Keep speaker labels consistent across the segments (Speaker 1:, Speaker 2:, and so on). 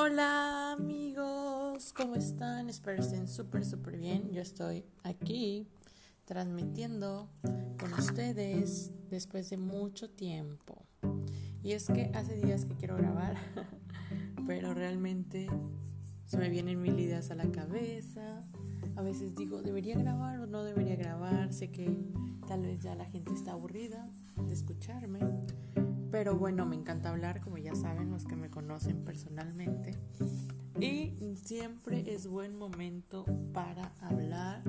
Speaker 1: Hola amigos, ¿cómo están? Espero estén súper, súper bien. Yo estoy aquí transmitiendo con ustedes después de mucho tiempo. Y es que hace días que quiero grabar, pero realmente se me vienen mil ideas a la cabeza. A veces digo, ¿debería grabar o no debería grabar? Sé que tal vez ya la gente está aburrida de escucharme. Pero bueno, me encanta hablar, como ya saben los que me conocen personalmente. Y siempre es buen momento para hablar,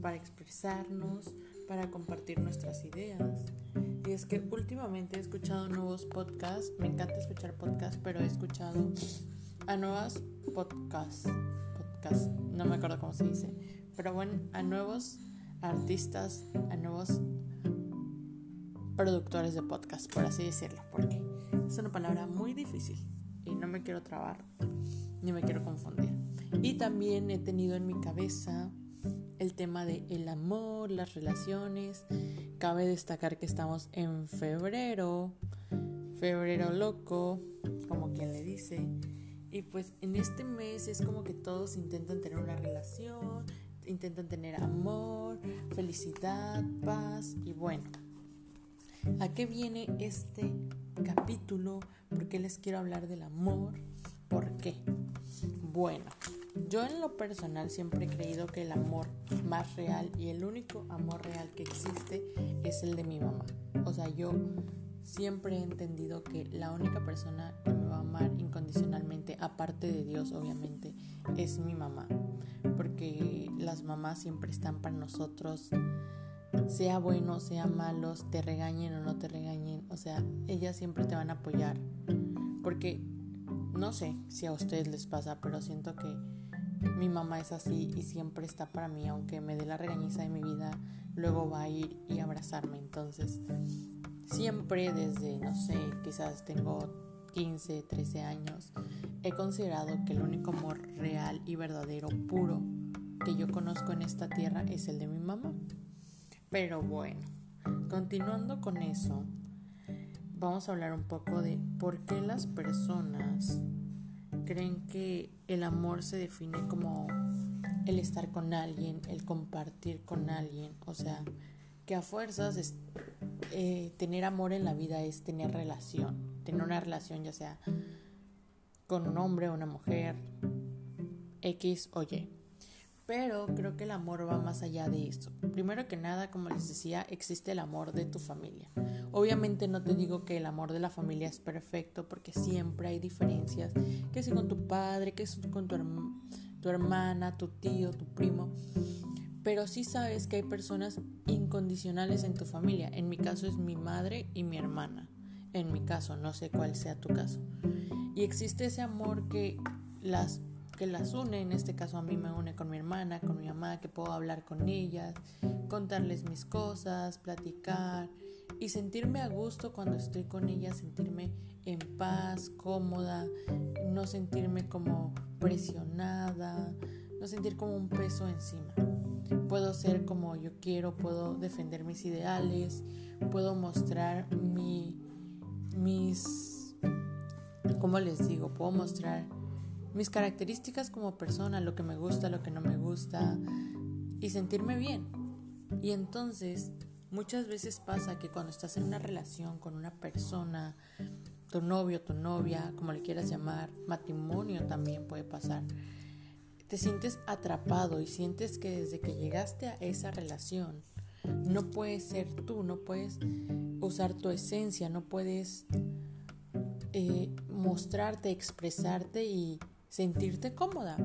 Speaker 1: para expresarnos, para compartir nuestras ideas. Y es que últimamente he escuchado nuevos podcasts, me encanta escuchar podcasts, pero he escuchado a nuevos podcasts, podcast, no me acuerdo cómo se dice, pero bueno, a nuevos artistas, a nuevos productores de podcast, por así decirlo, porque es una palabra muy difícil y no me quiero trabar ni me quiero confundir. Y también he tenido en mi cabeza el tema de el amor, las relaciones. Cabe destacar que estamos en febrero, febrero loco, como quien le dice. Y pues en este mes es como que todos intentan tener una relación, intentan tener amor, felicidad, paz y bueno. ¿A qué viene este capítulo? ¿Por qué les quiero hablar del amor? ¿Por qué? Bueno, yo en lo personal siempre he creído que el amor más real y el único amor real que existe es el de mi mamá. O sea, yo siempre he entendido que la única persona que me va a amar incondicionalmente, aparte de Dios obviamente, es mi mamá. Porque las mamás siempre están para nosotros sea bueno, sea malo, te regañen o no te regañen, o sea, ellas siempre te van a apoyar. Porque no sé si a ustedes les pasa, pero siento que mi mamá es así y siempre está para mí, aunque me dé la regañiza de mi vida, luego va a ir y abrazarme. Entonces, siempre desde, no sé, quizás tengo 15, 13 años, he considerado que el único amor real y verdadero, puro, que yo conozco en esta tierra es el de mi mamá. Pero bueno, continuando con eso, vamos a hablar un poco de por qué las personas creen que el amor se define como el estar con alguien, el compartir con alguien. O sea, que a fuerzas eh, tener amor en la vida es tener relación, tener una relación ya sea con un hombre o una mujer, X o Y. Pero creo que el amor va más allá de eso. Primero que nada, como les decía, existe el amor de tu familia. Obviamente no te digo que el amor de la familia es perfecto porque siempre hay diferencias, que si con tu padre, que si con tu, tu hermana, tu tío, tu primo. Pero sí sabes que hay personas incondicionales en tu familia. En mi caso es mi madre y mi hermana. En mi caso, no sé cuál sea tu caso. Y existe ese amor que las que las une, en este caso a mí me une con mi hermana, con mi mamá, que puedo hablar con ellas, contarles mis cosas, platicar y sentirme a gusto cuando estoy con ellas, sentirme en paz, cómoda, no sentirme como presionada, no sentir como un peso encima. Puedo ser como yo quiero, puedo defender mis ideales, puedo mostrar mi, mis, ¿cómo les digo? Puedo mostrar mis características como persona, lo que me gusta, lo que no me gusta y sentirme bien. Y entonces muchas veces pasa que cuando estás en una relación con una persona, tu novio, tu novia, como le quieras llamar, matrimonio también puede pasar, te sientes atrapado y sientes que desde que llegaste a esa relación no puedes ser tú, no puedes usar tu esencia, no puedes eh, mostrarte, expresarte y sentirte cómoda.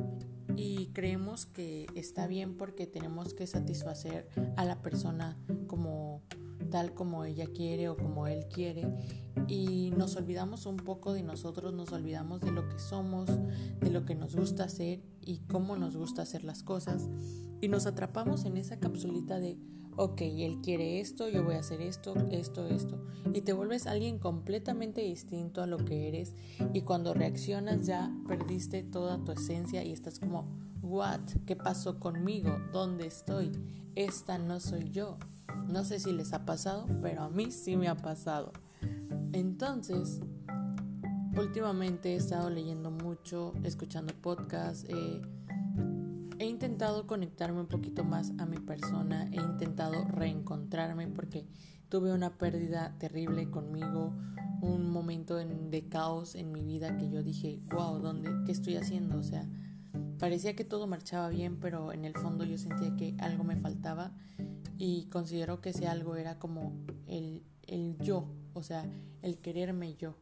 Speaker 1: Y creemos que está bien porque tenemos que satisfacer a la persona como tal como ella quiere o como él quiere y nos olvidamos un poco de nosotros, nos olvidamos de lo que somos, de lo que nos gusta hacer y cómo nos gusta hacer las cosas y nos atrapamos en esa capsulita de ok, él quiere esto, yo voy a hacer esto, esto, esto. Y te vuelves alguien completamente distinto a lo que eres y cuando reaccionas ya perdiste toda tu esencia y estás como, what, ¿qué pasó conmigo? ¿Dónde estoy? Esta no soy yo. No sé si les ha pasado, pero a mí sí me ha pasado. Entonces, últimamente he estado leyendo mucho, escuchando podcasts, eh, he intentado conectarme un poquito más a mi persona, he intentado reencontrarme porque tuve una pérdida terrible conmigo, un momento de caos en mi vida que yo dije, wow, ¿dónde, ¿qué estoy haciendo? O sea, parecía que todo marchaba bien, pero en el fondo yo sentía que algo me faltaba y considero que ese algo era como el, el yo, o sea, el quererme yo.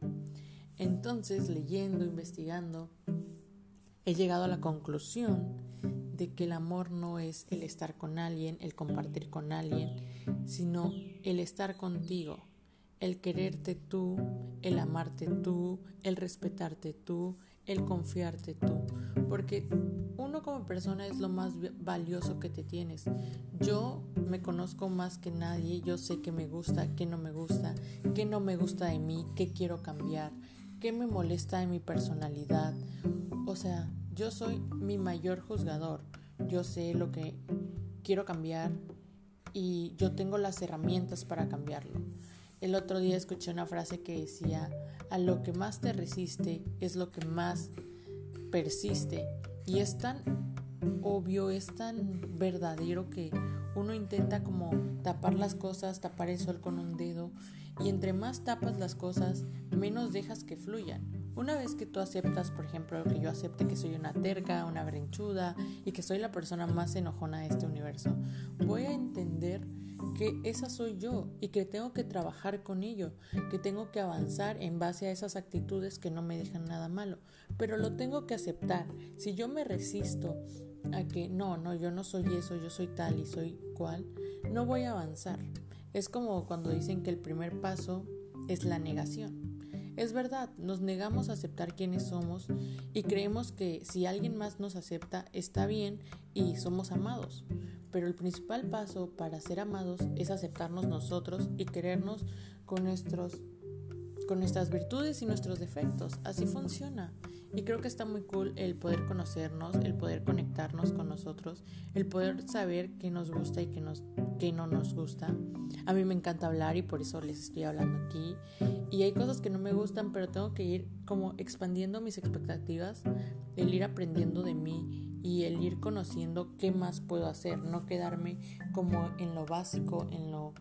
Speaker 1: Entonces, leyendo, investigando, he llegado a la conclusión de que el amor no es el estar con alguien, el compartir con alguien, sino el estar contigo, el quererte tú, el amarte tú, el respetarte tú, el confiarte tú, porque uno como persona es lo más valioso que te tienes. Yo me conozco más que nadie, yo sé qué me gusta, qué no me gusta, qué no me gusta de mí, qué quiero cambiar, qué me molesta de mi personalidad. O sea, yo soy mi mayor juzgador, yo sé lo que quiero cambiar y yo tengo las herramientas para cambiarlo. El otro día escuché una frase que decía, a lo que más te resiste es lo que más persiste. Y es tan obvio, es tan verdadero que uno intenta como tapar las cosas, tapar el sol con un dedo. Y entre más tapas las cosas, menos dejas que fluyan. Una vez que tú aceptas, por ejemplo, que yo acepte que soy una terca, una brenchuda y que soy la persona más enojona de este universo, voy a entender que esa soy yo y que tengo que trabajar con ello, que tengo que avanzar en base a esas actitudes que no me dejan nada malo, pero lo tengo que aceptar. Si yo me resisto a que no, no, yo no soy eso, yo soy tal y soy cual, no voy a avanzar. Es como cuando dicen que el primer paso es la negación. Es verdad, nos negamos a aceptar quienes somos y creemos que si alguien más nos acepta está bien y somos amados. Pero el principal paso para ser amados es aceptarnos nosotros y querernos con nuestros con nuestras virtudes y nuestros defectos. Así funciona. Y creo que está muy cool el poder conocernos, el poder conectarnos con nosotros, el poder saber qué nos gusta y qué, nos, qué no nos gusta. A mí me encanta hablar y por eso les estoy hablando aquí. Y hay cosas que no me gustan, pero tengo que ir como expandiendo mis expectativas, el ir aprendiendo de mí y el ir conociendo qué más puedo hacer, no quedarme como en lo básico, en lo,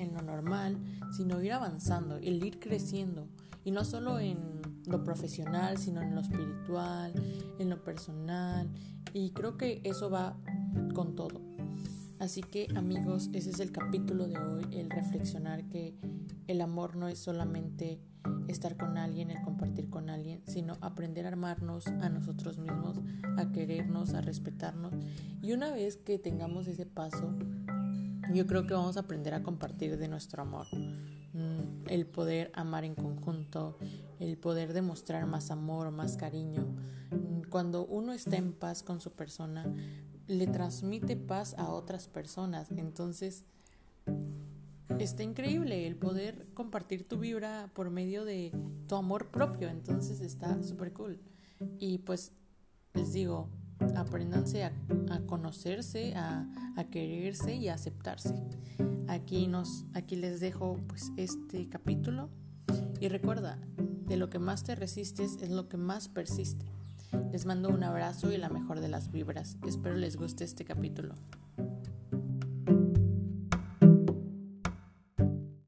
Speaker 1: en lo normal, sino ir avanzando, el ir creciendo. Y no solo en lo profesional, sino en lo espiritual, en lo personal. Y creo que eso va con todo. Así que amigos, ese es el capítulo de hoy, el reflexionar que el amor no es solamente estar con alguien, el compartir con alguien, sino aprender a armarnos a nosotros mismos, a querernos, a respetarnos. Y una vez que tengamos ese paso, yo creo que vamos a aprender a compartir de nuestro amor. Mm, el poder amar en conjunto, el poder demostrar más amor, más cariño. Mm, cuando uno está en paz con su persona, le transmite paz a otras personas. Entonces, está increíble el poder compartir tu vibra por medio de tu amor propio. Entonces, está súper cool. Y pues, les digo, apréndanse a, conocerse, a, quererse y a aceptarse. Aquí, nos, aquí les dejo pues este capítulo. Y recuerda, de lo que más te resistes es lo que más persiste. Les mando un abrazo y la mejor de las vibras. Espero les guste este capítulo.